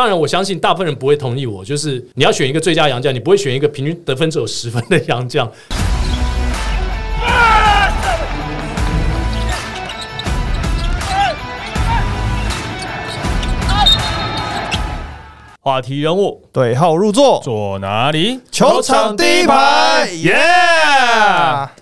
当然我相信大部分人不会同意我，就是你要选一个最佳洋将，你不会选一个平均得分只有十分的洋将。话题人物对号入座，坐哪里？球场第一排，耶！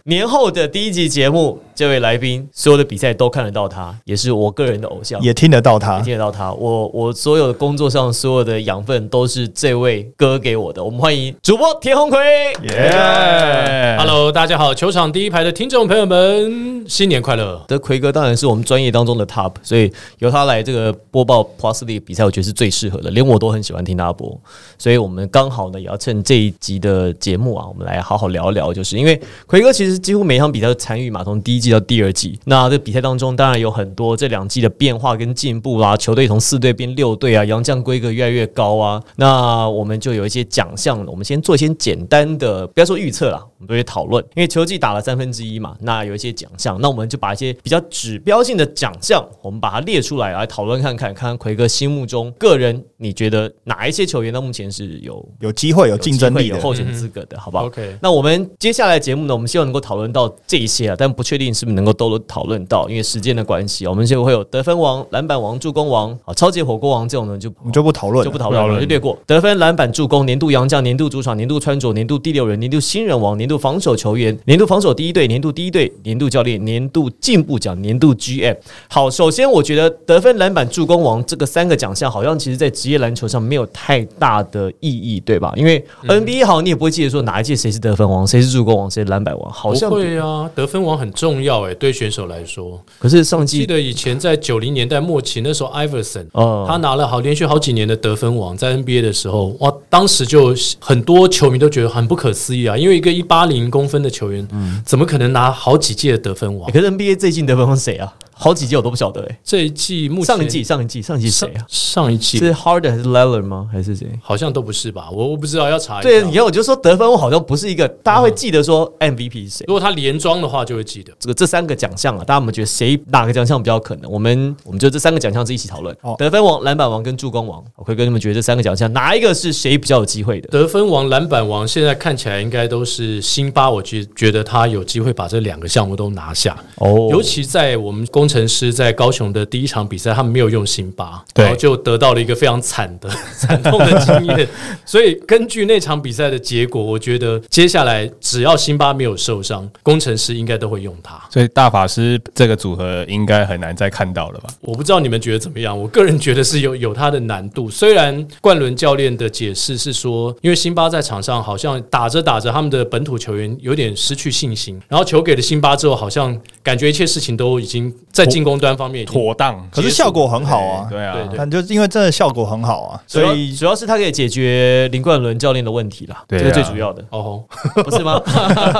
年后的第一集节目，这位来宾所有的比赛都看得到他，也是我个人的偶像，也听得到他也。听得到他。我我所有的工作上所有的养分都是这位哥给我的。我们欢迎主播田鸿奎。耶 Hello，大家好，球场第一排的听众朋友们，新年快乐！这奎哥当然是我们专业当中的 top，所以由他来这个播报 Plus League 比赛，我觉得是最适合的，连我都很喜欢听他播。所以我们刚好呢，也要趁这一集的节目啊，我们来好好聊聊，就是因为奎哥其实几乎每一场比赛都参与嘛，从第一季到第二季。那这比赛当中，当然有很多这两季的变化跟进步啦，球队从四队变六队啊，洋将规格越来越高啊。那我们就有一些奖项，我们先做一些简单的，不要说预测啦，我们都会讨论。因为球季打了三分之一嘛，那有一些奖项，那我们就把一些比较指标性的奖项，我们把它列出来来讨论看看，看看奎哥心目中个人你觉得哪一些球员到目前是有有机会有竞争力，有候选资格的，好不好？OK 那我们接下来节目呢，我们希望能够讨论到这一些啊，但不确定是不是能够都讨论到，因为时间的关系，我们就会有得分王、篮板王、助攻王、啊超级火锅王这种呢，就我们就不讨论了，就不讨论了，就略过。得分、篮板、助攻、年度洋将、年度主场、年度穿着、年度第六人、年度新人王、年度防守球员、年度防守第一队、年度第一队、年度教练、年度进步奖、年度 GM。好，首先我觉得得分、篮板、助攻王这个三个奖项，好像其实在职业篮球上没有太大的意义，对吧？因为 NBA 好像你也不会记得说哪一届谁是得分王，谁是助攻王，谁是篮板王，好像不会啊，得分王很重要哎，对选手来说。可是上季记得以前在九零年代末期，那时候 Iverson，哦他拿了好连续好几年的得分王，在 NBA 的时候，哇，当时就很多球迷都觉得很不可思议啊，因为一个一八零公分的球员，怎么可能拿好几届的得分王欸？可是 NBA 最近得分王是谁啊？好几届我都不晓得哎、这一季目前上一季上一季上一季谁啊？上一季是 Harden 还是 Lillard 吗？还是谁？好像都不是吧？我我不知道，要查一下。对，你看我就说得分我好像不是一个大家会记得说 MVP 是谁。如果他连庄的话，就会记得。这个这三个奖项啊，大家有没有觉得谁哪个奖项比较可能？我们我们就这三个奖项是一起讨论好，得分王、篮板王跟助攻王。我可以跟你们觉得这三个奖项哪一个是谁比较有机会的？得分王、篮板王现在看起来应该都是辛巴，我觉觉得他有机会把这两个项目都拿下。哦尤其在我们工程师在高雄的第一场比赛，他们没有用辛巴，然后就得到了一个非常惨的、惨痛的经验。所以根据那场比赛的结果，我觉得接下来只要辛巴没有受伤，工程师应该都会用他。所以大法师这个组合应该很难再看到了吧？我不知道你们觉得怎么样，我个人觉得是有有他的难度。虽然冠伦教练的解释是说，因为辛巴在场上好像打着打着，他们的本土球员有点失去信心，然后球给了辛巴之后，好像感觉一切事情都已经在进攻端方面妥当，可是效果很好啊。对啊，对对。但就是因为真的效果很好啊，所以主要是他可以解决林冠伦教练的问题啦，对啊。这是最主要的，哦，不是吗？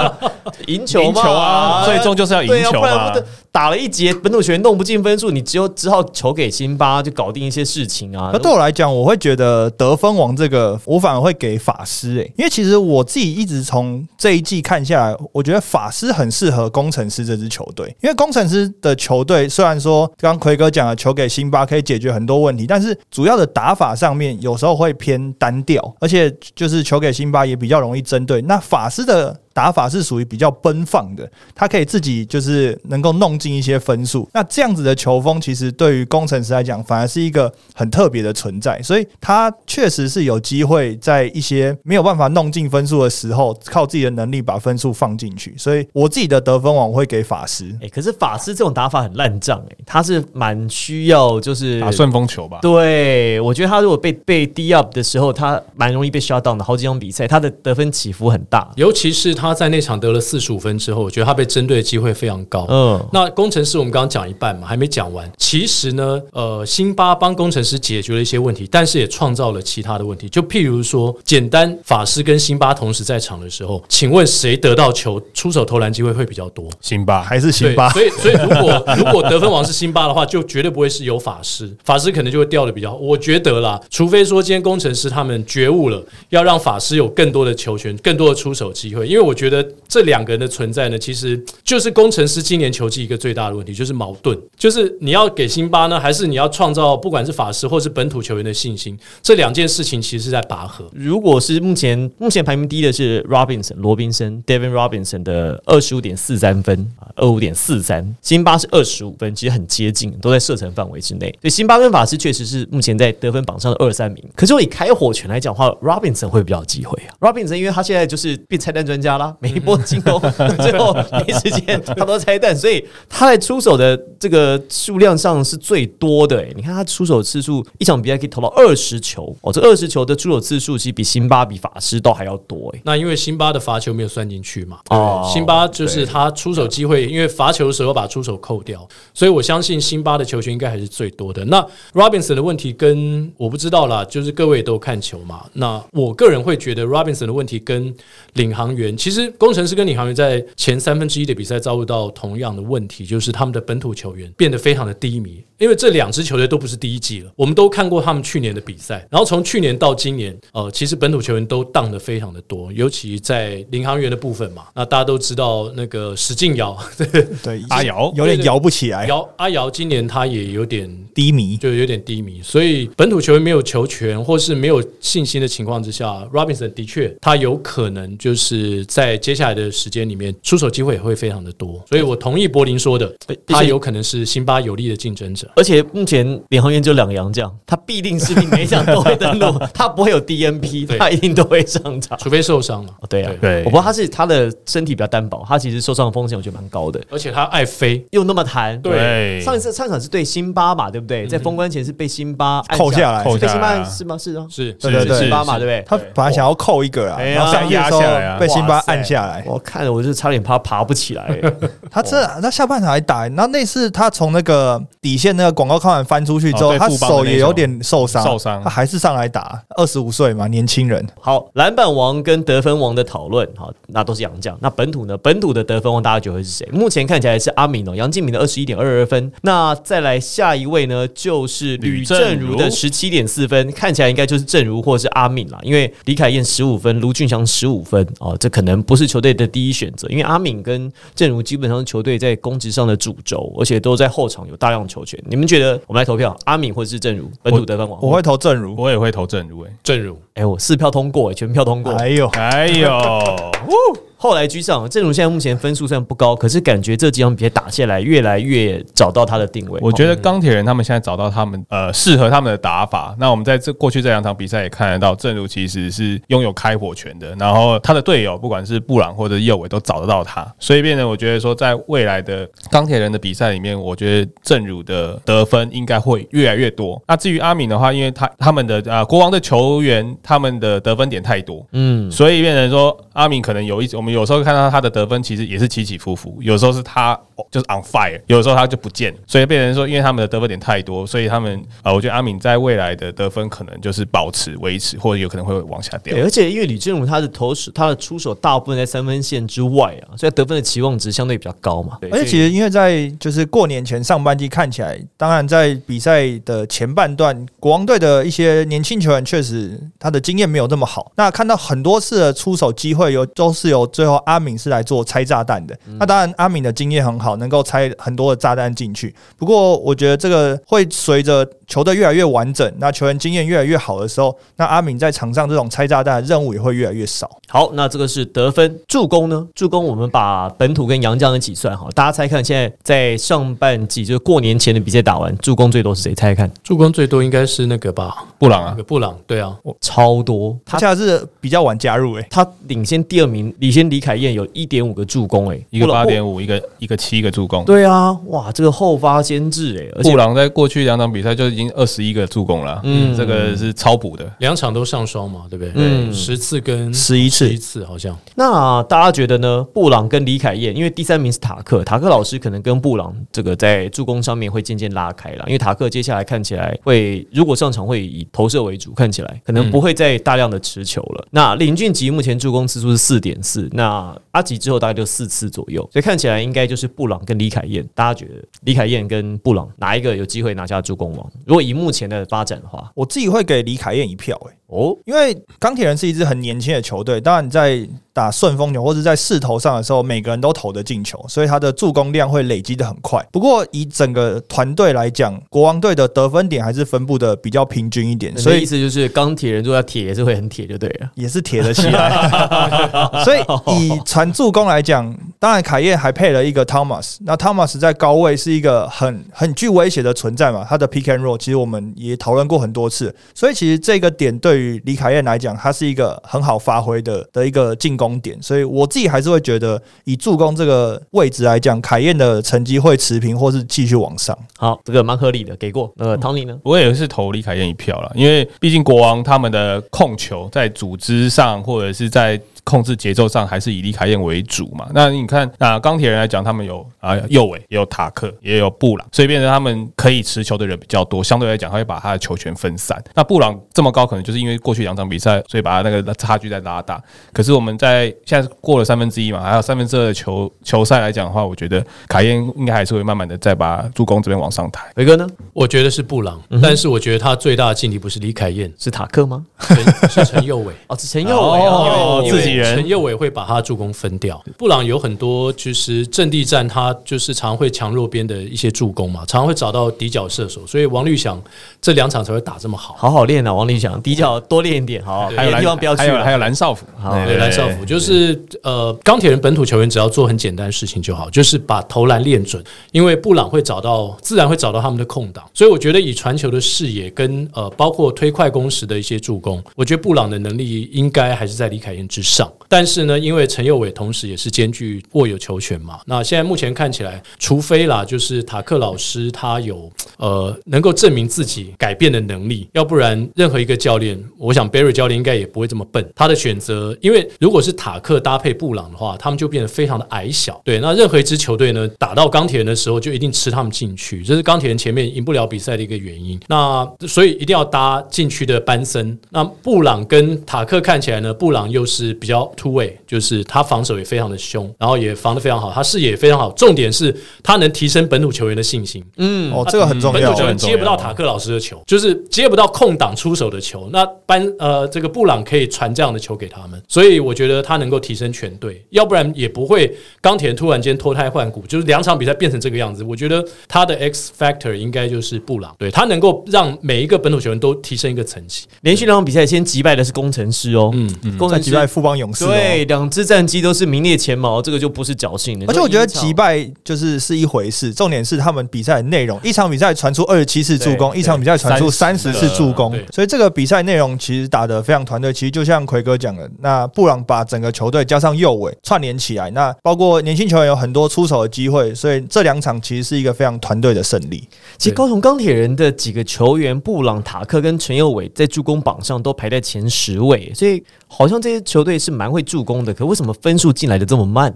赢球吗，赢球啊最终就是要赢球嘛。打了一节本土球员弄不进分数，你只有只好球给辛巴，就搞定一些事情啊可。对我来讲，我会觉得得分王这个，我反而会给法师诶、因为其实我自己一直从这一季看下来，我觉得法师很适合工程师这支球队，因为工程师的球队虽然说刚奎哥讲的球给辛巴可以解决很多问题，但是主要的打法上面有时候会偏单调，而且就是球给辛巴也比较容易针对。那法师的打法是属于比较奔放的，他可以自己就是能够弄进一些分数。那这样子的球风，其实对于工程师来讲，反而是一个很特别的存在。所以他确实是有机会在一些没有办法弄进分数的时候，靠自己的能力把分数放进去。所以我自己的得分网我会给法师。哎、可是法师这种打法很烂账哎、他是蛮需要就是打顺风球吧。对，我觉得他如果被被低 up 的时候，他蛮容易被 shut down 的。好几场比赛，他的得分起伏很大。尤其是他在那场得了四十五分之后，我觉得他被针对的机会非常高。嗯，那工程师我们刚刚讲一半嘛，还没讲完。其实呢，呃，辛巴帮工程师解决了一些问题，但是也创造了其他的问题。就譬如说，简单 法师跟辛巴同时在场的时候，请问谁得到球出手投篮机会会比较多？辛巴还是辛巴，所以所以如果如果得分王是辛巴的话，就绝对不会是有法师，法师可能就会掉的比较好。我觉得啦，除非说今天工程师他们觉悟了，要让法师有更多的球权、更多的出手机会，因为我觉得这两个人的存在呢，其实就是工程师今年球季一个最大的问题，就是矛盾，就是你要给辛巴呢，还是你要创造不管是法师或是本土球员的信心，这两件事情其实是在拔河。如果是目前目前排名第一的是 Robinson 罗宾森 Devin Robinson 的二十五点四三分啊，二五点四三，辛巴是二十五分，其实很接近，都在射程范围之内。所以辛巴跟法师确实是目前在得分榜上的二三名。可是我以开火权来讲的话，Robinson 会比较有机会啊。Robinson 因为他现在就是变拆弹专家啦，每一波进攻 最后 没时间，他都拆弹，所以他在出手的这个数量上是最多的、欸。你看他出手次数，一场比赛可以投到二十球哦，这二十球的出手次数其实比辛巴比法师都还要多哎、那因为辛巴的罚球没有算进去嘛，哦辛巴就是他出手机会，因为罚球的时候把出手扣掉，所以我相信辛巴的球权应该还是最多的。那 Robinson 的问题跟我不知道啦，就是各位也都看球嘛。那我个人会觉得 Robinson 的问题跟领航员，其实工程师跟领航员在前三分之一的比赛遭遇到同样的问题，就是他们的本土球员变得非常的低迷。因为这两支球队都不是第一季了，我们都看过他们去年的比赛，然后从去年到今年，呃，其实本土球员都荡的非常的多，尤其在领航员的部分嘛，那大家都知道那个史劲尧，对，阿瑶。有点摇不起来，姚阿瑶今年他也有点低迷。就有点低迷，所以本土球员没有球权或是没有信心的情况之下，Robinson 的确他有可能就是在接下来的时间里面出手机会也会非常的多，所以我同意柏林说的，他有可能是辛巴有力的竞争者。而且目前领航员就两个洋将，他必定是每一场都会登陆，他不会有 DNP，他一定都会上场。除非受伤了，哦，对啊，对。我不知道他是他的身体比较单薄，他其实受伤的风险我觉得蛮高的，而且他爱飞，又那么弹。对。上一次上场是对辛巴嘛，对不对？在封关前是被辛巴扣下来。是被辛巴是吗？是啊，是对对对。辛巴嘛，对不对？他本来想要扣一个啊，然后上去的时候压下来啊。被辛巴按下来。我看了我就差点怕爬不起来。他这他下半场还打，然后那次他从那个底线那个广告看完翻出去之后，他手也有点受伤，受伤他还是上来打。二十五岁嘛，年轻人，好，篮板王跟得分王的讨论，好，那都是杨将。那本土呢？本土的得分王大家觉得会是谁？目前看起来是阿敏哦，杨敬敏的二十一点二二分。那再来下一位呢，就是吕吕正正如的如十七点四分，看起来应该就是正如或者是阿敏啦，因为李凯燕十五分，卢俊祥十五分哦，这可能不是球队的第一选择，因为阿敏跟正如基本上是球队在攻击上的主轴，而且都在后场有大量球权。你们觉得？我们来投票，阿敏或者是正如本土得分王？我会投正如。我也会投正如诶。正如。哎，我四票通过，全票通过。哎呦，哎呦，后来居上，正如现在目前分数虽然不高，可是感觉这几场比赛打下来，越来越找到他的定位。我觉得钢铁人他们现在找到他们呃适合他们的打法。那我们在这过去这两场比赛也看得到，正如其实是拥有开火权的，然后他的队友不管是布朗或者右尾都找得到他，所以变成我觉得说，在未来的钢铁人的比赛里面，我觉得正如的得分应该会越来越多。那至于阿敏的话，因为他他们的呃国王的球员他们的得分点太多，嗯，所以变成说阿敏可能有一我们有时候看到他的得分其实也是起起伏伏，有时候是他就是 on fire，有时候他就不见，所以变成说因为他们的得分点太多，所以他们啊、呃我觉得阿敏在未来的得分可能就是保持维持，或者有可能会往下掉对，。而且因为李正如他的投手，他的出手大部分在三分线之外啊，所以得分的期望值相对比较高嘛。对而且其实因为在就是过年前上半季看起来，当然在比赛的前半段，国王队的一些年轻球员确实他的经验没有那么好。那看到很多次的出手机会有都是由最后阿敏是来做拆炸弹的。那当然阿敏的经验很好，能够拆很多的炸弹进去。不过我觉得这个会随着球队越来越完整，那球员经验越来越好的时候，那阿敏在场上这种拆炸弹的任务也会越来越少。好，那这个是得分，助攻呢？助攻我们把本土跟洋将一起算好，大家猜看，现在在上半季就是过年前的比赛打完，助攻最多是谁？猜猜看，助攻最多应该是那个吧，布朗啊，那个布朗，对啊，超多，他他现在是比较晚加入诶、他领先第二名，领先李凯燕有一点五个助攻、欸，一个八点五，一个一个七个助攻。对啊，哇，这个后发先至哎、而且布朗在过去两场比赛就已经二十一个助攻了，嗯嗯，这个是超补的。两场都上双嘛，对不对？嗯十次跟十一次一次好像。那大家觉得呢？布朗跟李凯燕，因为第三名是塔克，塔克老师可能跟布朗这个在助攻上面会渐渐拉开了，因为塔克接下来看起来会，如果上场会以投射为主，看起来可能不会再大量的持球了。那林俊杰目前助攻次数是四点四，那阿吉之后大概就四次左右，所以看起来应该就是布布朗跟李凯燕。大家觉得李凯燕跟布朗哪一个有机会拿下助攻王？如果以目前的发展的话，我自己会给李凯燕一票、欸，哦，因为钢铁人是一支很年轻的球队，当然在打顺风球或者在势头上的时候，每个人都投得进球，所以他的助攻量会累积的很快。不过以整个团队来讲，国王队的得分点还是分布的比较平均一点，所以意思就是钢铁人如果要铁也是会很铁就对了。也是铁得起来。所以以传助攻来讲，当然凯燕还配了一个 Thomas，那 Thomas 在高位是一个很很具威胁的存在嘛，他的 pick and roll 其实我们也讨论过很多次，所以其实这个点对于李凯燕来讲，他是一个很好发挥的的一个进攻点，所以我自己还是会觉得以助攻这个位置来讲，凯燕的成绩会持平或是继续往上。好，这个蛮合理的，给过。呃，汤尼呢？我也是投李凯燕一票了，因为毕竟国王他们的控球在组织上或者是在控制节奏上还是以李凯燕为主嘛。那你看，那钢铁人来讲，他们有啊右尾，也有塔克，也有布朗，所以变成他们可以持球的人比较多，相对来讲，他会把他的球权分散。那布朗这么高，可能就是因为过去两场比赛，所以把他那个差距在拉大。可是我们在现在过了三分之一嘛，还有三分之二的球球赛来讲的话，我觉得凯燕应该还是会慢慢的再把助攻这边往上抬。伟哥呢？我觉得是布朗，但是我觉得他最大的劲敌不是李凯燕，是塔克吗？陈是陈佑伟。哦，是陈佑伟哦自己人陈佑伟会把他助攻分掉。布朗有很多就是阵地战，他就是常会强弱边的一些助攻嘛，常会找到底角射手，所以王绿想这两场才会打这么好。好好练啊，王律想，底角多练一点，好，还有蓝地方不要去还有还。有蓝少辅，好对，蓝少辅就是呃，钢铁人本土球员只要做很简单的事情就好，就是把投篮练准，因为布朗会找到，自然会找到他们的空档，所以我觉得以传球的视野跟呃，包括推快攻时的一些助攻，我觉得布朗的能力应该还是在李凯燕之上。但是呢，因为陈佑伟同时也是兼具握有球权嘛，那现在目前看起来，除非啦，就是塔克老师他有呃能够证明自己改变的能力，要不然任何一个教练，我想 Barry 教练应该也不会这么笨。他的选择，因为如果是塔克搭配布朗的话，他们就变得非常的矮小。对，那任何一支球队呢，打到钢铁人的时候，就一定吃他们进去，这是钢铁人前面赢不了比赛的一个原因。那所以一定要搭禁区的班森。那布朗跟塔克看起来呢，布朗又是比较突位，就是他防守也非常的凶，然后也防得非常好，他视野也非常好。重点是他能提升本土球员的信心。嗯，哦，这个很重要本土。球员接不到塔克老师的球，就是接不到空档出手的球。那班呃，这个布朗可以传这样的球给他们，所以我觉得他能够提升全队，要不然也不会钢铁人突然间脱胎换骨，就是两场比赛变成这个样子。我觉得他的 X factor 应该就是布朗，对他能够让每一个本土球员都提升一个层级。连续两场比赛先击败的是工程师哦，嗯嗯工程师在击败富邦勇士、哦，对，两支战绩都是名列前茅，这个就不是侥幸的。而且我觉得击败就是是一回事，重点是他们比赛的内容。一场比赛传出二十七次助攻，一场比赛传出三十次助攻，所以这个比赛内容其实打得非常团队。其实就像奎哥讲的，那布朗把整个球队加上右尾串联起来，那包括年轻球员有很多出手的机会，所以这两场其实是一个非常团队的胜利。其实高雄钢铁人的几个球员，布朗、塔克跟陈佑伟在助攻榜上都排在前十位，所以好像这些球队是蛮会助攻的。可为什么分数进来的这么慢？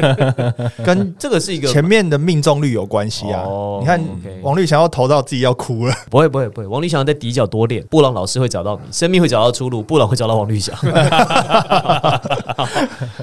跟这个是一个前面的命中率有关系啊哦！你看王绿想要投到自己要哭了，不会不会不会，王立强在底角多练，布朗老师会找到你，生命会找到出路，布朗会找到王绿翔。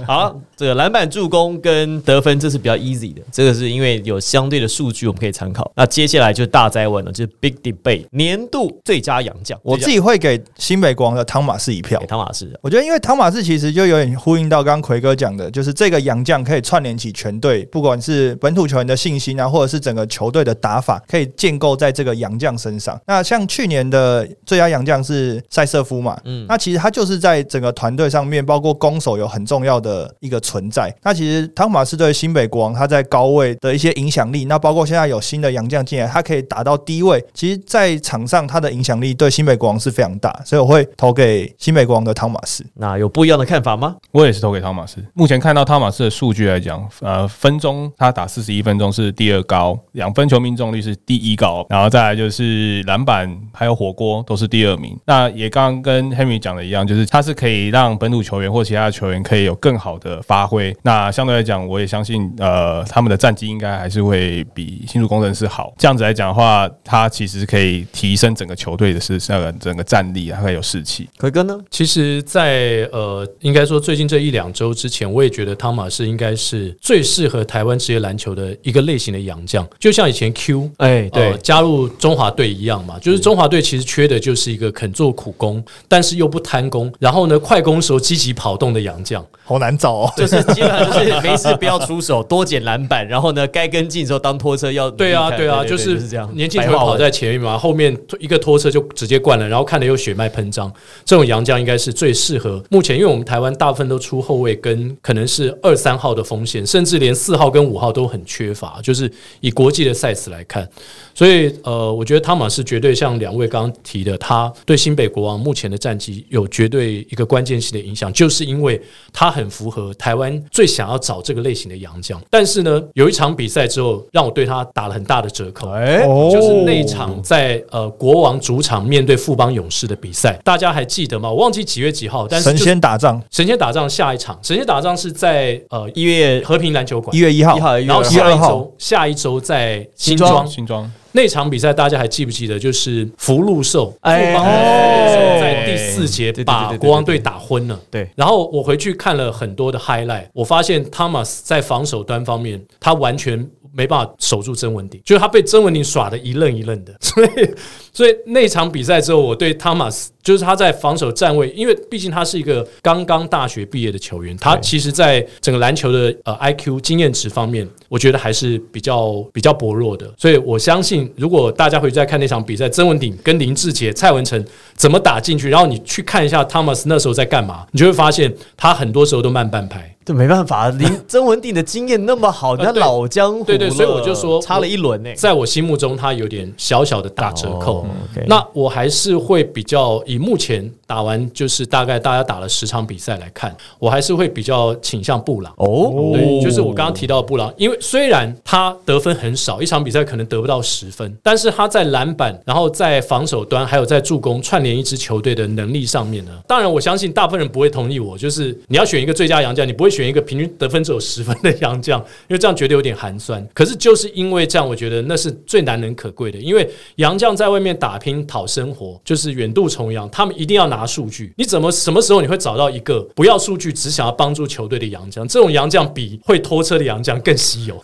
好，这个篮板、助攻跟得分，这是比较 easy 的，这个是因为有相对的数据我们可以参考。那接下来就是大灾问了，就是 Big Debate 年度最佳洋将，我自己会给新北国王的汤马士一票给。汤马士。我觉得，因为汤马士其实就有点呼应到刚刚奎哥讲的，就是这个洋将可以串联起全队，不管是本土球员的信心啊，或者是整个球队的打法，可以建构在这个洋将身上。那像去年的最佳洋将是塞瑟夫嘛，嗯那其实他就是在整个团队上面，包括攻守有很重要的一个存在。那其实汤马斯对新北国王他在高位的一些影响力，那包括现在有新的洋将进来，他可以打到低位，其实在场上他的影响力对新北国王是非常大，所以我会投给新北国王的汤马斯。那有不一样的看法吗？我也是投给汤马斯。目前看到汤马斯的数据来讲，呃，分钟他打四十一分钟是第二高，两分球命中率是第一高，然后再来就是篮板还有火锅都是第二名。那也刚刚跟 Henry 讲的一样，就是他是可以让本土球员或其他的球员可以有更好的发挥。那相对来讲，我也相信，呃，他们的战绩应该还是会比新竹工程师好。这样子来讲的话，他其实可以提升整个球队的是那个整个战力啊。还会有士气。奎哥呢？其实在，呃，应该说最近这一两周之前，我也觉得汤马士应该是最适合台湾职业篮球的一个类型的洋将，就像以前 Q 哎，对呃，加入中华队一样嘛，就是中华队其实缺的就是一个肯做苦工，但是又不贪功，然后呢快攻时候积极跑动的洋将。好难找哦。就是基本上就是没事不要出手，多捡篮板，然后呢该跟进的时候当拖车要对啊，对啊，就是是这样，年轻球员跑在前面嘛，后面一个拖车就直接灌了，然后看的又血脉喷张。这种洋将应该是最适合目前，因为我们台湾大部分都出后卫跟可能是二三号的风险，甚至连四号跟五号都很缺乏。就是以国际的赛事来看，所以呃，我觉得汤马是绝对像两位刚刚提的，他对新北国王目前的战绩有绝对一个关键性的影响，就是因为他很符合台湾最想要找这个类型的洋将。但是呢，有一场比赛之后，让我对他打了很大的折扣。就是那一场在呃国王主场面对富邦勇士的比赛，大家还记得吗？我忘记几月几号，但是神仙打仗，神仙打仗下一场，神仙打仗是在呃一月和平篮球馆。一，月一号。一，号，然后下一周下一周在新庄。新庄那场比赛，大家还记不记得？就是福禄寿富哎在第四节把国王队打昏了。对，然后我回去看了很多的 highlight，我发现 Thomas 在防守端方面，他完全没办法守住曾文鼎，就是他被曾文鼎耍的一愣一愣的。所以，所以那场比赛之后，我对 Thomas 就是他在防守站位，因为毕竟他是一个刚刚大学毕业的球员，他其实在整个篮球的呃 IQ 经验值方面，我觉得还是比较比较薄弱的。所以我相信，如果大家回去再看那场比赛，曾文鼎跟林志杰、蔡文成怎么打进去，然后你去看一下 Thomas 那时候在干嘛，你就会发现他很多时候都慢半拍。这没办法，林曾文鼎的经验那么好，那 对老江湖了，对对所以我就说 差了一轮呢。在我心目中，他有点小小的打折扣。那我还是会比较以目前打完就是大概大家打了十场比赛来看，我还是会比较倾向布朗。哦，对，就是我刚刚提到的布朗，因为虽然他得分很少，一场比赛可能得不到十分，但是他在篮板，然后在防守端，还有在助攻串联一支球队的能力上面呢，当然我相信大部分人不会同意我，就是你要选一个最佳洋将，你不会选一个平均得分只有十分的洋将，因为这样觉得有点寒酸。可是就是因为这样，我觉得那是最难能可贵的，因为洋将在外面打拼讨生活，就是远渡重洋，他们一定要拿数据。你怎么什么时候你会找到一个不要数据，只想要帮助球队的洋将？这种洋将比会拖车的洋将更稀有，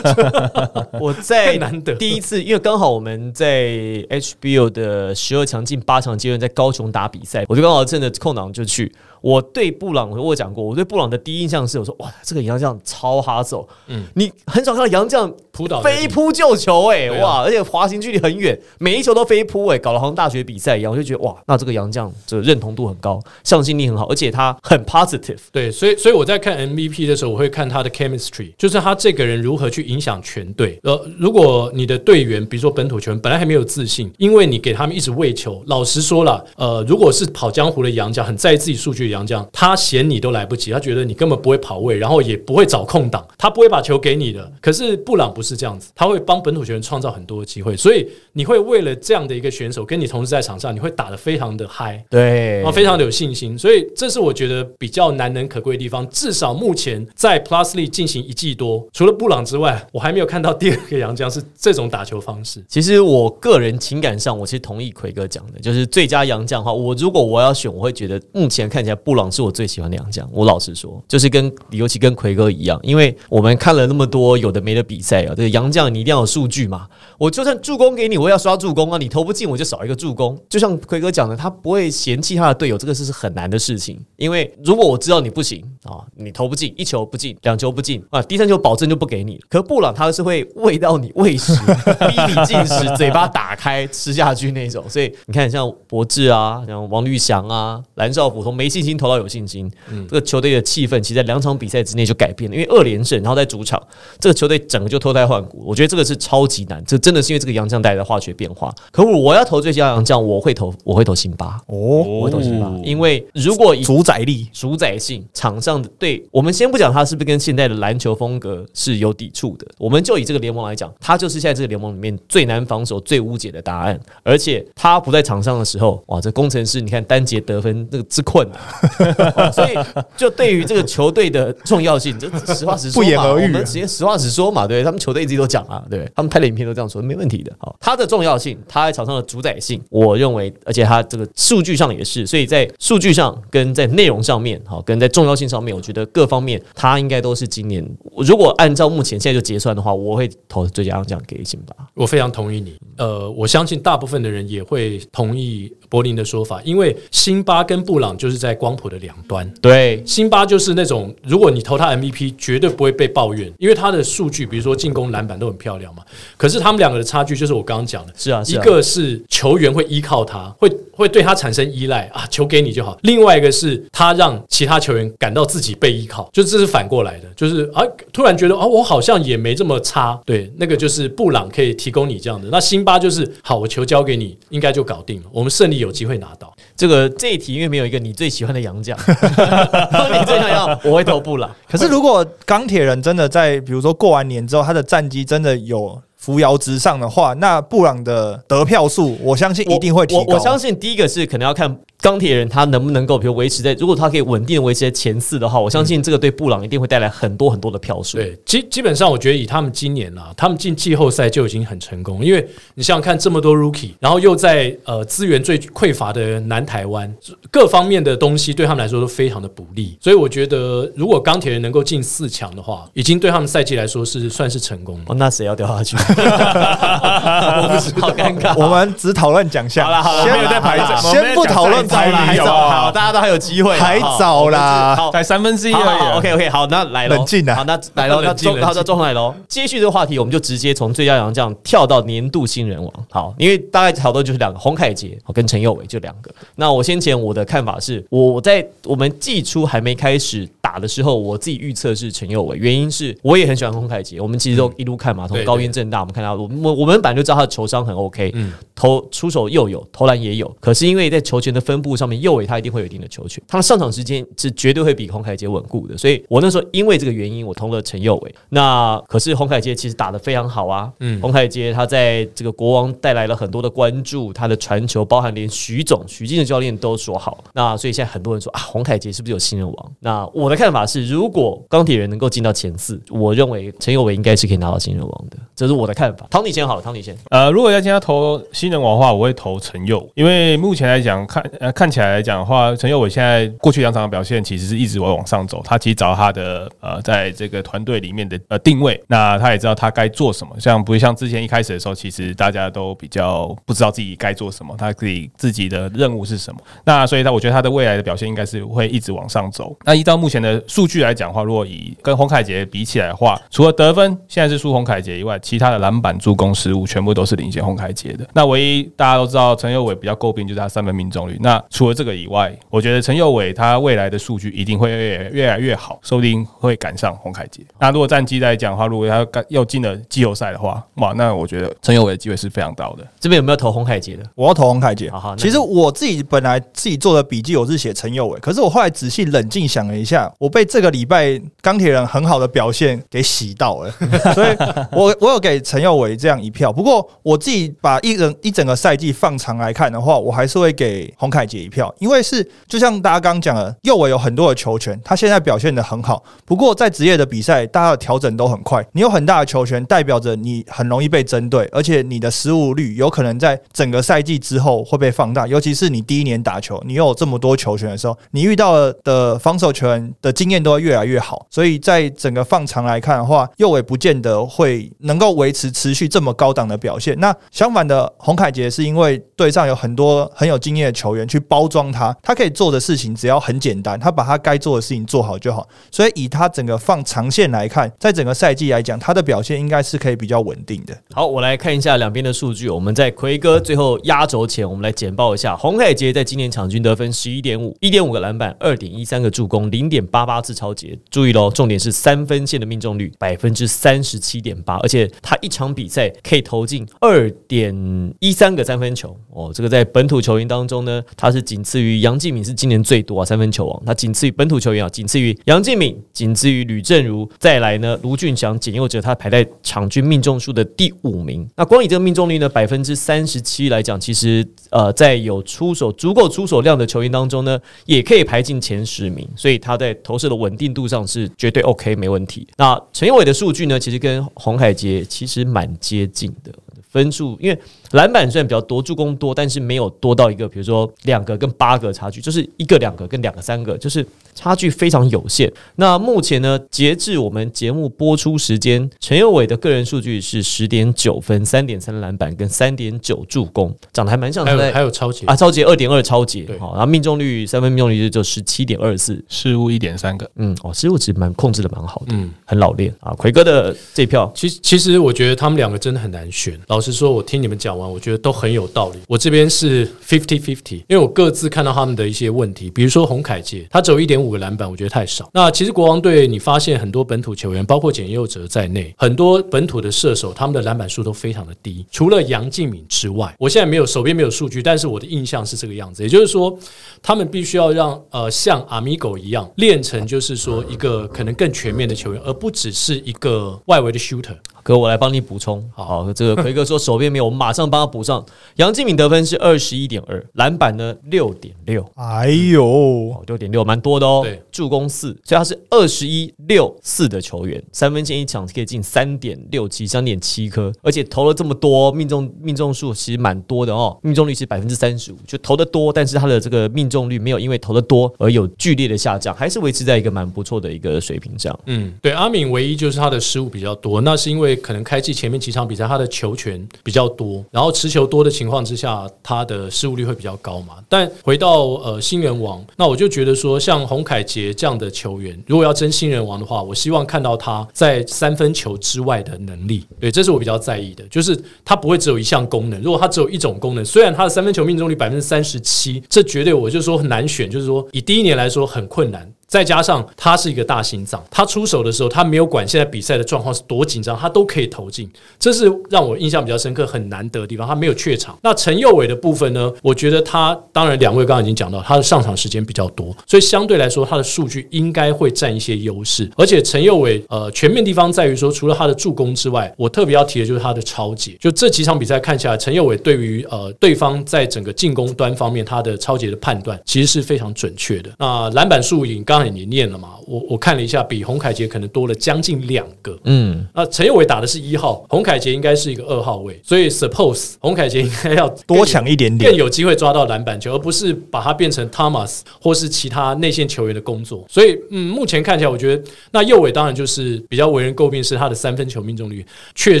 我在难得第一次，因为刚好我们在 HBO 的十二强进八强阶段在高雄打比赛，我就刚好趁着空档就去。我对布朗，我有讲过，我对布朗的第一印象是，我说哇，这个杨将超哈手，嗯，你很少看到杨将扑倒飞扑救球、欸，哎、啊。哇，而且滑行距离很远，每一球都飞扑、欸，哎，搞得好像大学比赛一样，我就觉得哇，那这个杨将这个认同度很高，向心力很好，而且他很 positive，对，所以所以我在看 MVP 的时候，我会看他的 chemistry，就是他这个人如何去影响全队。呃，如果你的队员，比如说本土球员，本来还没有自信，因为你给他们一直喂球，老实说了，呃，如果是跑江湖的杨将，很在意自己数据的洋将，他嫌你都来不及，他觉得你根本不会跑位，然后也不会找空档，他不会把球给你的。可是布朗不是这样子，他会帮本土球员创造很多机会，所以你会为了这样的一个选手跟你同时在场上，你会打得非常的嗨。对然后非常的有信心，所以这是我觉得比较难能可贵的地方。至少目前在 Plus League 进行一季多，除了布朗之外，我还没有看到第二个杨将是这种打球方式。其实我个人情感上，我其实同意奎哥讲的，就是最佳杨将的话，我如果我要选，我会觉得目前看起来布朗是我最喜欢的洋将。我老实说，就是跟尤其跟奎哥一样，因为我们看了那么多有的没的比赛啊，这个洋将你一定要有数据嘛。我就算助攻给你，我也要刷助攻啊，你投不进我就少一个助攻。就像奎哥讲的，他不会嫌弃他的队友，这个是是很难的事情。因为如果我知道你不行啊，你投不进，一球不进，两球不进啊，第三球保证就不给你。可布朗他是会喂到你喂食，逼你进食，嘴巴打开吃下去那种。所以你看，像博智啊，像王绿翔啊，蓝少辅从没信心投到有信心，这个球队的气氛其实在两场比赛之内就改变了，因为二连胜，然后在主场，这个球队整个就脱胎换骨。我觉得这个是超级难，这真的是因为这个洋将带来的化学变化。可我我要投最佳洋将，我会投，我会投辛巴，哦，我会投辛巴，因为如果以主宰力，主宰性，场上的对我们先不讲他是不是跟现在的篮球风格是有抵触的，我们就以这个联盟来讲，他就是现在这个联盟里面最难防守、最无解的答案。而且他不在场上的时候，哇，这工程师你看单节得分那个之困难，哦所以就对于这个球队的重要性，这实话实说嘛，不言而喻我们直接实话实说嘛，对他们球队自己都讲啊，对他们拍的影片都这样说，没问题的。好，他的重要性，他在场上的主宰性，我认为，而且他这个数据上也是，所以在数据上跟在内容上面，好，跟在重要性上面，我觉得各方面他应该都是今年，如果按照目前现在就结算的话，我会投最佳洋将给辛巴。我非常同意你。呃，我相信大部分的人也会同意柏林的说法，因为辛巴跟布朗就是在光谱的两端。对，辛巴就是那种，如果你投他 MVP，绝对不会被抱怨，因为他的数据，比如说进攻、篮板都很漂亮嘛。可是他们两个的差距，就是我刚刚讲的，是啊，是一啊个是球员会依靠他，会会对他产生依赖啊，球给你就好；另外一个是他让其他球员感到自己被依靠，就这是反过来的，就是啊，突然觉得啊，我好像也没这么差。对，那个就是布朗可以提供你这样的，那辛巴就是好，我球交给你，应该就搞定了，我们胜利有机会拿到。这个这一题因为没有一个你最喜欢的洋将，你最想要，我会投不了。可是如果钢铁人真的在比如说过完年之后，他的战绩真的有扶摇直上的话，那布朗的得票数，我相信一定会提高。我我相信第一个是可能要看钢铁人他能不能够，比如维持在，如果他可以稳定的维持在前四的话，我相信这个对布朗一定会带来很多很多的票数。对，基基本上我觉得以他们今年啊，他们进季后赛就已经很成功，因为你想想看，这么多 rookie，然后又在呃资源最匮乏的南台湾，各方面的东西对他们来说都非常的不利，所以我觉得如果钢铁人能够进四强的话，已经对他们赛季来说是算是成功了。哦，那谁要掉下去？我不知道，好尴尬。我们只讨论奖项，好了好了，先没有在排先不讨论排还名，好大家都还有机会，还早啦好，才三分之一而已。OK OK，好，那来了，冷静啊好，那来了，那中，好，那中来喽。接续这个话题，我们就直接从最佳洋将跳到年度新人王。好，因为大概讨论就是两个，洪凯杰跟陈佑伟就两个。那我先前我的看法是，我在我们季初还没开始打的时候，我自己预测是陈佑伟，原因是我也很喜欢洪凯杰，我们其实都一路看嘛，从高院正大我们看到，我我我们本来就知道他的球商很 OK，嗯。投出手又有，投篮也有，可是因为在球权的分布上面，右伟他一定会有一定的球权，他的上场时间是绝对会比洪凯杰稳固的，所以我那时候因为这个原因，我投了陈佑伟。那可是洪凯杰其实打得非常好啊，嗯。洪凯杰他在这个国王带来了很多的关注，他的传球包含连徐总、徐静的教练都说好，那所以现在很多人说啊，洪凯杰是不是有新人王？那我的看法是，如果钢铁人能够进到前四，我认为陈佑伟应该是可以拿到新人王的，这是我的看法。汤你先好了，汤你先。呃，如果要今天投新人王的话，我会投陈佑，因为目前来讲，看呃看起来来讲的话，陈佑伟现在过去两场的表现其实是一直往上走，他其实找他的呃在这个团队里面的呃定位，那他也知道他该做什么，像不会像之前一开始的时候，其实大家都比较不知道自己该做什么，他自己自己的任务是什么，那所以他我觉得他的未来的表现应该是会一直往上走。那依照目前的数据来讲的话，如果以跟洪凯杰比起来的话，除了得分现在是输洪凯杰以外，其他的篮板、助攻、失误全部都是领先洪凯杰的。那唯一大家都知道陈佑伟比较诟病就是他三分命中率。那除了这个以外，我觉得陈佑伟他未来的数据一定会越越来越好，说不定会赶上洪凯杰。那如果战绩来讲的话，如果他干又进了季后赛的话，哇，那我觉得陈佑伟的机会是非常高的。这边有没有投洪凯杰的？我要投洪凯杰好好。其实我自己本来自己做的笔记，我是写陈佑伟，可是我后来仔细冷静想了一下，我被这个礼拜钢铁人很好的表现给洗到了，所以我我有给陈佑伟这样一票。不过我自己把一整一整个赛季放长来看的话，我还是会给洪凯杰一票，因为是就像大家刚刚讲的，右伟有很多的球权，他现在表现的很好。不过在职业的比赛，大家的调整都很快，你有很大的球权，代表着你很容易被针对，而且你的失误率有可能在整个赛季之后会被放大。尤其是你第一年打球，你有这么多球权的时候，你遇到的防守球员的经验都会越来越好。所以在整个放长来看的话，右伟不见得会能够维持持续这么高档的表现。那相反的，洪凯杰是因为队上有很多很有经验的球员去包装他，他可以做的事情只要很简单，他把他该做的事情做好就好。所以以他整个放长线来看，在整个赛季来讲，他的表现应该是可以比较稳定的。好，我来看一下两边的数据。我们在奎哥最后压轴前，我们来简报一下洪凯杰在今年场均得分十一点五，一点五个篮板，二点一三个助攻，零点八八次超节，注意喽，重点是三分线的命中率百分之三十七点八，而且他一场比赛可以投进二点一三个三分球哦，这个在本土球员当中呢，他是仅次于杨敬敏是今年最多啊三分球王，他仅次于本土球员啊，仅次于杨敬敏，仅次于吕正如，再来呢卢俊祥、简佑哲，他排在场均命中数的第五名。那光以这个命中率呢，百分之三十七来讲，其实呃，在有出手足够出手量的球员当中呢，也可以排进前十名，所以他在投射的稳定度上是绝对 OK 没问题。那陈伟的数据呢，其实跟洪海杰其实蛮接近的。分数，因为篮板虽然比较多，助攻多，但是没有多到一个，比如说两个跟八个差距，就是一个两个跟两个三个，就是差距非常有限。那目前呢，截至我们节目播出时间，陈佑伟的个人数据是十点九分、三点三篮板跟三点九助攻，长得还蛮像还有还有超级啊，超级二点二超级，对好，然后命中率三分命中率就十七点二四，失误一点三个，嗯，哦，失误其实蛮控制的蛮好的，嗯。很老练啊。奎哥的这票其实，其实我觉得他们两个真的很难选。老实说，我听你们讲我觉得都很有道理。我这边是 fifty fifty，因为我各自看到他们的一些问题，比如说洪凯杰，他只有一点五个篮板，我觉得太少。那其实国王队，你发现很多本土球员，包括简佑哲在内，很多本土的射手，他们的篮板数都非常的低。除了杨敬敏之外，我现在没有手边没有数据，但是我的印象是这个样子。也就是说，他们必须要让呃像阿米狗一样练成，就是说一个可能更全面的球员，而不只是一个外围的 shooter。哥，我来帮你补充。好，这个奎哥说手边没有，我们马上帮他补上。杨敬敏得分是二十一点二，篮板呢六点六，哎呦，哦，六点六蛮多的哦。对，助攻四，所以他是二十一六四的球员，三分线一场可以进三点六七，三点七颗，而且投了这么多，命中命中数其实蛮多的哦，命中率是百分之三十五，就投的多，但是他的这个命中率没有因为投的多而有剧烈的下降，还是维持在一个蛮不错的一个水平上。嗯，对，阿敏唯一就是他的失误比较多，那是因为可能开季前面几场比赛他的球权比较多，然后持球多的情况之下，他的失误率会比较高嘛。但回到呃新人王，那我就觉得说，像洪凯杰这样的球员，如果要争新人王的话，我希望看到他在三分球之外的能力，对，这是我比较在意的，就是他不会只有一项功能，如果他只有一种功能，虽然他的三分球命中率百分之三十七，这绝对我就说很难选，就是说以第一年来说很困难。再加上他是一个大心脏，他出手的时候，他没有管现在比赛的状况是多紧张，他都可以投进，这是让我印象比较深刻、很难得的地方。他没有怯场。那陈佑伟的部分呢？我觉得他当然两位刚刚已经讲到，他的上场时间比较多，所以相对来说他的数据应该会占一些优势。而且陈佑伟呃全面地方在于说，除了他的助攻之外，我特别要提的就是他的超解。就这几场比赛看下来，陈佑伟对于呃对方在整个进攻端方面他的超解的判断其实是非常准确的。那篮板数你刚才也念了嘛，我我看了一下，比洪凯杰可能多了将近两个。嗯，那陈佑伟打的是一号，洪凯杰应该是一个二号位，所以 suppose 洪凯杰应该要多抢一点点更。有机会抓到篮板球，而不是把它变成 Thomas 或是其他内线球员的工作。所以，嗯，目前看起来，我觉得那右伟当然就是比较为人诟病是他的三分球命中率确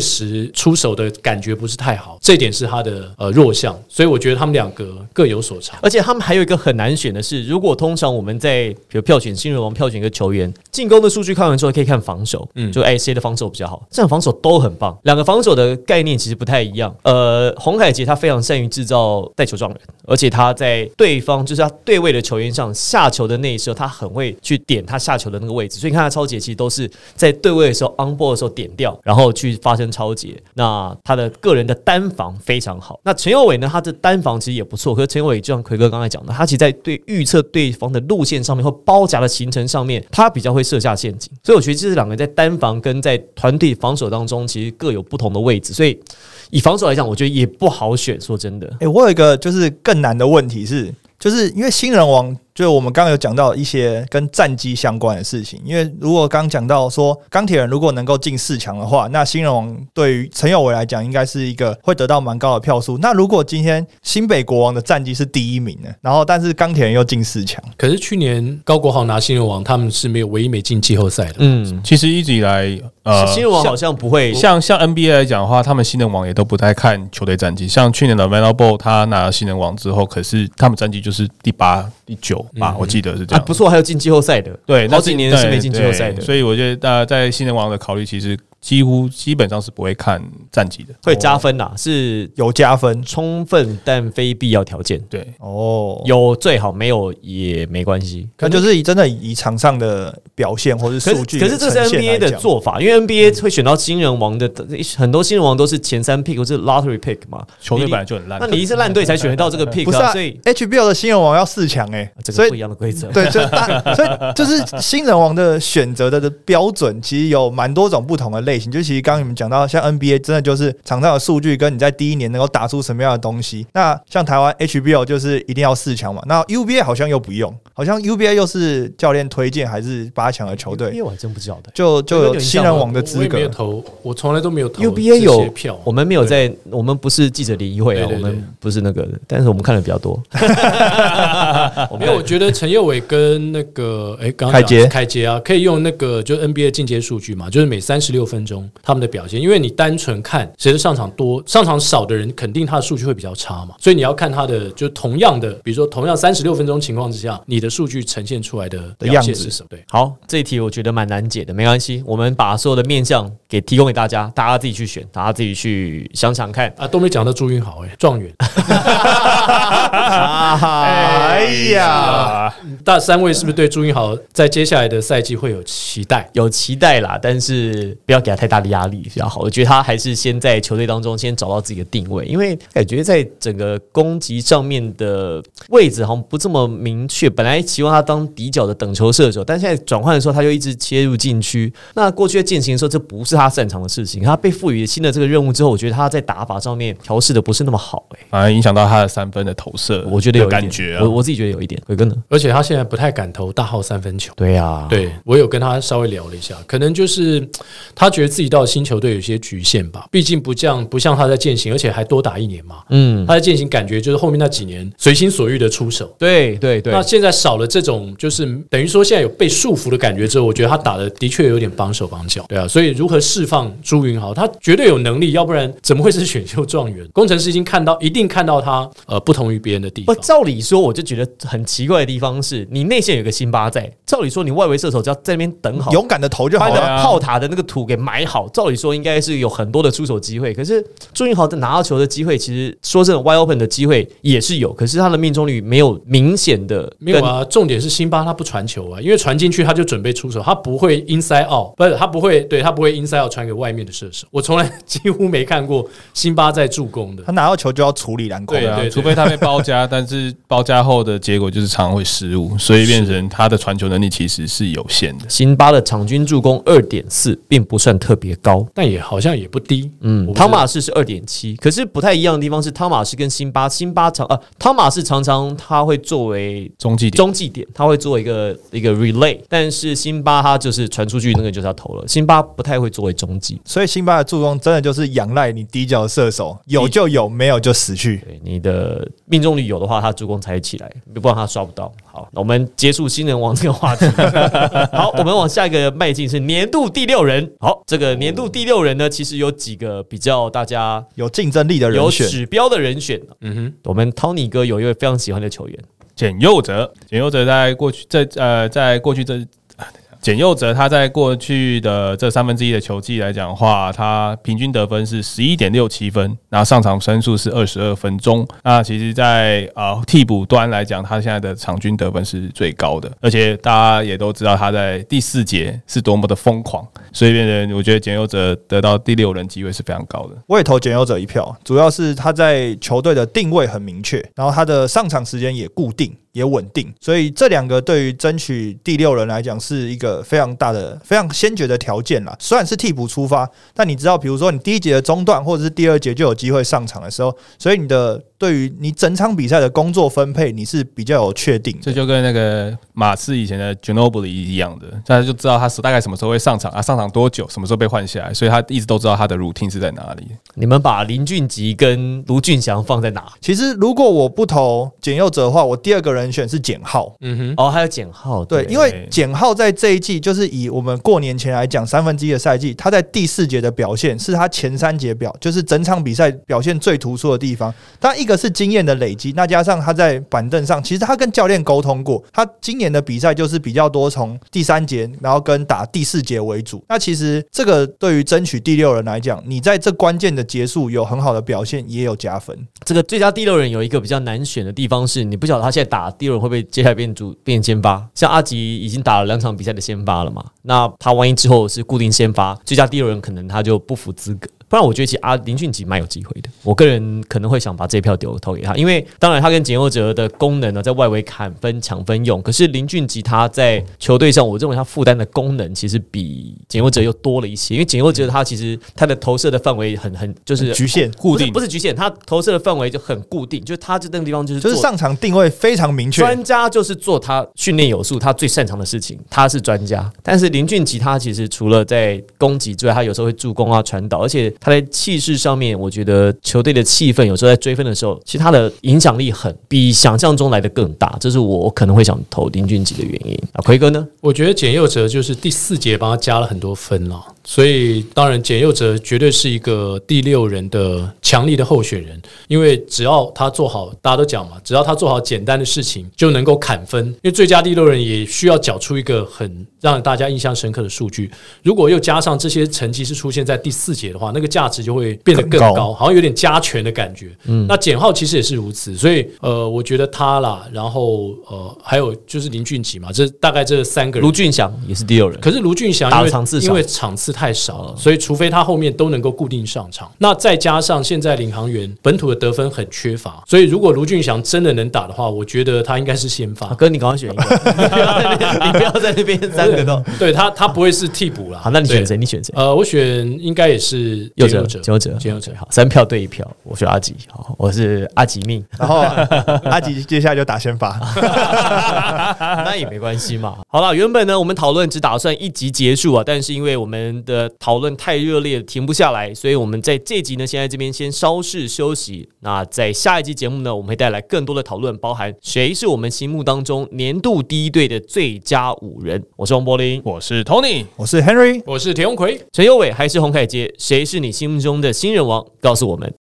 实出手的感觉不是太好，这一点是他的呃弱项。所以我觉得他们两个各有所长。而且他们还有一个很难选的是，如果通常我们在比如票选新人王、票选一个球员，进攻的数据看完之后可以看防守，嗯，就哎谁的防守比较好，这样防守都很棒。两个防守的概念其实不太一样。呃，洪凯杰他非常善于制造带球撞人，而且他在对方就是他对位的球员上下球的那一时候，他很会去点他下球的那个位置。所以你看他超节其实都是在对位的时候 on ball 的时候点掉，然后去发生超节。那他的个人的单防非常好。那陈佑伟呢，他的单防其实也不错，可是陈佑伟就像奎哥刚才讲的，他其实在对预测对方的路线上面会包夹的行程上面，他比较会设下陷阱。所以我觉得这两个人在单防跟在团队防守当中，其实各有不同的位置。所以以防守来讲，我觉得也不好选。说真的，哎、我有一个就是更难的问题是，就是因为新人王，就是我们刚刚有讲到一些跟战绩相关的事情。因为如果刚讲到说钢铁人如果能够进四强的话，那新人王对于陈友伟来讲，应该是一个会得到蛮高的票数。那如果今天新北国王的战绩是第一名呢，然后但是钢铁人又进四强，可是去年高国豪拿新人王，他们是没有唯一没进季后赛的。嗯，其实一直以来，呃，新人王好像不会像像 NBA 来讲的话，他们新人王也都不太看球队战绩。像去年的 v a n a b o 他拿了新人王之后，可是他们战绩就是第八、第九吧，我记得是这啊，样。不错，还有进季后赛的，对，好几年是没进季后赛的。所以我觉得大家在新人王的考虑，其实几乎基本上是不会看战绩的。会加分呐，是有加分充分但非必要条件。对，哦。有最好，没有也没关系。可能就是以真的以场上的表现或者是数据可是这是 NBA 的做法，因为 NBA 会选到新人王的，很多新人王都是前三 pick 或是 lottery pick 嘛。球队本来就很烂那。你一是烂队才选得到这个 pick 不是啊所以，HBO 的新人王要四强哎，所以这个不一样的规则。对，就大，所以就是新人王的选择的的标准，其实有蛮多种不同的类型。就其实刚刚你们讲到，像 NBA 真的就是场上的数据跟你在第一年能够打出什么样的东西。那像台湾 HBO 就是一定要四强嘛，那 UBA 好像又不用，好像 UBA 又是教练推荐还是八强的球队，UBA 我还真不知道的。就就有新人王的资我没有格。投，我从来都没有投 UBA 有票，我们没有在，我们不是记者联谊会啊，我们不是那个的，但是我们看的比较多。因为我觉得陈佑伟跟那个哎，刚刚凯杰讲凯杰啊，可以用那个就是 NBA 进阶数据嘛，就是每三十六分钟他们的表现，因为你单纯看谁的上场多、上场少的人，肯定他的数据会比较差嘛，所以你要看他的就同样的，比如说同样三十六分钟情况之下，你的数据呈现出来的表样子现是什么？对。好，这一题我觉得蛮难解的，没关系，我们把所有的面相给提供给大家，大家自己去选，大家自己去想想看。啊，都没讲到朱云豪哎、状元，哎呀，啊，大三位是不是对朱云豪在接下来的赛季会有期待？有期待啦，但是不要给他太大的压力比较好。我觉得他还是先在球队当中先找到自己的定位，因为感觉在整个攻击上面的位置好像不这么明确。本来期望他当底角的等球射手，但现在转换的时候他就一直切入禁区。那过去在践行的时候，这不是他擅长的事情。他被赋予新的这个任务之后，我觉得他在打法上面调试的不是那么好、欸。反而影响到他的三分的投射，我觉得有感觉啊我。我自己觉得有一点。伟哥呢？而且他现在不太敢投大号三分球。对呀、对我有跟他稍微聊了一下，可能就是他觉得自己到新球队有些局限吧，毕竟不像不像他在践行，而且还多打一年嘛。嗯，他在践行感觉就是后面那几年随心所欲的出手，对对对那，现在少了这种就是等于说现在有被束缚的感觉之后，我觉得他打的的确有点绑手绑脚，对啊，所以如何释放朱云豪，他绝对有能力，要不然怎么会是选秀状元？工程师已经看到，一定看到他呃不同于别人的地不，方。照理说，我就觉得很奇怪的地方是，你内线有个辛巴在，照理说你外围射手只要在那边等好，勇敢的投就把你的好了。啊炮塔的那个土给埋好，照理说应该是有很多的出手机会。可是朱云豪的拿到球的机会，其实说真的，wide open 的机会也是有，可是他的命中率没有明显的没有啊，重点是辛巴他不传球啊，因为传进去他就准备出手，他不会 inside out，不是他不会，对他不会 inside out 传给外面的射手。我从来几乎没看过辛巴在助攻的他。拿到球就要处理篮筐对，啊对，除非他被包夹，但是包夹后的结果就是常常会失误，所以变成他的传球能力其实是有限的。辛巴的场均助攻二点四，并不算特别高。但也好像也不低。嗯汤马士是二点七，可是不太一样的地方是，汤马士跟辛巴，辛巴常呃，汤马士常常他会作为中继点，中继点，他会做一个一个 relay，但是辛巴他就是传出去那个就是他投了，辛巴不太会作为中继。所以辛巴的助攻真的就是仰赖你底角射手，有就有，没有就死去。对你的命中率有的话，他助攻才会起来，不然他刷不到。好，那我们结束新人王这个话题。好，我们往下一个迈进是年度第六人。好，这个年度第六人呢，其实有几个比较大家有竞争力的有人选，指标的人选。嗯哼，我们 Tony 哥有一位非常喜欢的球员，简佑哲，简佑哲在过去在呃，在过去这。简佑哲他在过去的这三分之一的球季来讲的话，他平均得分是十一点六七分，然后上场分数是二十二分钟。那其实在，呃替补端来讲，他现在的场均得分是最高的，而且大家也都知道他在第四节是多么的疯狂，所以我觉得简佑哲得到第六人机会是非常高的。我也投简佑哲一票，主要是他在球队的定位很明确，然后他的上场时间也固定。也稳定，所以这两个对于争取第六人来讲是一个非常大的、非常先决的条件啦。虽然是替补出发，但你知道，比如说你第一节的中段或者是第二节就有机会上场的时候，所以你的对于你整场比赛的工作分配，你是比较有确定的。这就跟那个马刺以前的 Ginobili 一样的，大家就知道他是大概什么时候会上场啊，上场多久，什么时候被换下来，所以他一直都知道他的 routine 是在哪里。你们把林俊杰跟卢俊祥放在哪？其实如果我不投简佑哲的话，我第二个人选是简浩。嗯哼，哦，还有简浩，对，因为简浩在这一季，就是以我们过年前来讲，三分之一的赛季，他在第四节的表现是他前三节表，就是整场比赛表现最突出的地方。但一个个是经验的累积，那加上他在板凳上，其实他跟教练沟通过，他今年的比赛就是比较多从第三节，然后跟打第四节为主。那其实这个对于争取第六人来讲，你在这关键的结束有很好的表现，也有加分。这个最佳第六人有一个比较难选的地方是，你不晓得他现在打第六人会不会接下来变主变先发。像阿吉已经打了两场比赛的先发了嘛，那他万一之后是固定先发，最佳第六人可能他就不符资格。不然我觉得其实阿林俊杰蛮有机会的，我个人可能会想把这票丢投给他，因为当然他跟简佑哲的功能呢在外围砍分抢分用，可是林俊杰他在球队上，我认为他负担的功能其实比简佑哲又多了一些，因为简佑哲他其实他的投射的范围很很就是局限固定不是不是局限，他投射的范围就很固定，就是他这那个地方就是就是上场定位非常明确，专家就是做他训练有素，他最擅长的事情，他是专家。但是林俊杰他其实除了在攻击之外，他有时候会助攻啊、传导，而且他在气势上面，我觉得球队的气氛有时候在追分的时候，其实他的影响力很比想象中来的更大，这是我可能会想投林俊杰的原因。啊，奎哥呢？我觉得简佑哲就是第四节帮他加了很多分了，所以当然简佑哲绝对是一个第六人的强力的候选人，因为只要他做好，大家都讲嘛，只要他做好简单的事情就能够砍分，因为最佳第六人也需要缴出一个很让大家印象深刻的数据，如果又加上这些成绩是出现在第四节的话，那个价值就会变得更更高高，好像有点加权的感觉。嗯，那简浩其实也是如此，所以呃，我觉得他啦，然后呃，还有就是林俊杰嘛，这大概这三个人卢俊祥也是第二人，可是卢俊祥打因为场次少因为场次太少了，所以除非他后面都能够固定上场，那再加上现在领航员本土的得分很缺乏，所以如果卢俊祥真的能打的话，我觉得他应该是先发啊。哥，你赶快选一个，你不要在那边三个都对他，他不会是替补啦。好。那你选对谁？？你选谁？呃，我选应该也是右者，简佑哲，右者，简佑哲。好，三票对一票，我选阿吉，好，我是阿吉命。然后阿吉接下来就打先发，那也没关系嘛。好了，原本呢，我们讨论只打算一集结束啊，但是因为我们的讨论太热烈，停不下来，所以我们在这集呢，先在这边先稍事休息。那在下一集节目呢，我们会带来更多的讨论，包含谁是我们心目当中年度第一队的最佳五人。我是王柏林，我是 Tony，我是 Henry。我是田永奎，陈佑伟还是洪凯杰，谁是你心目中的新人王？告诉我们。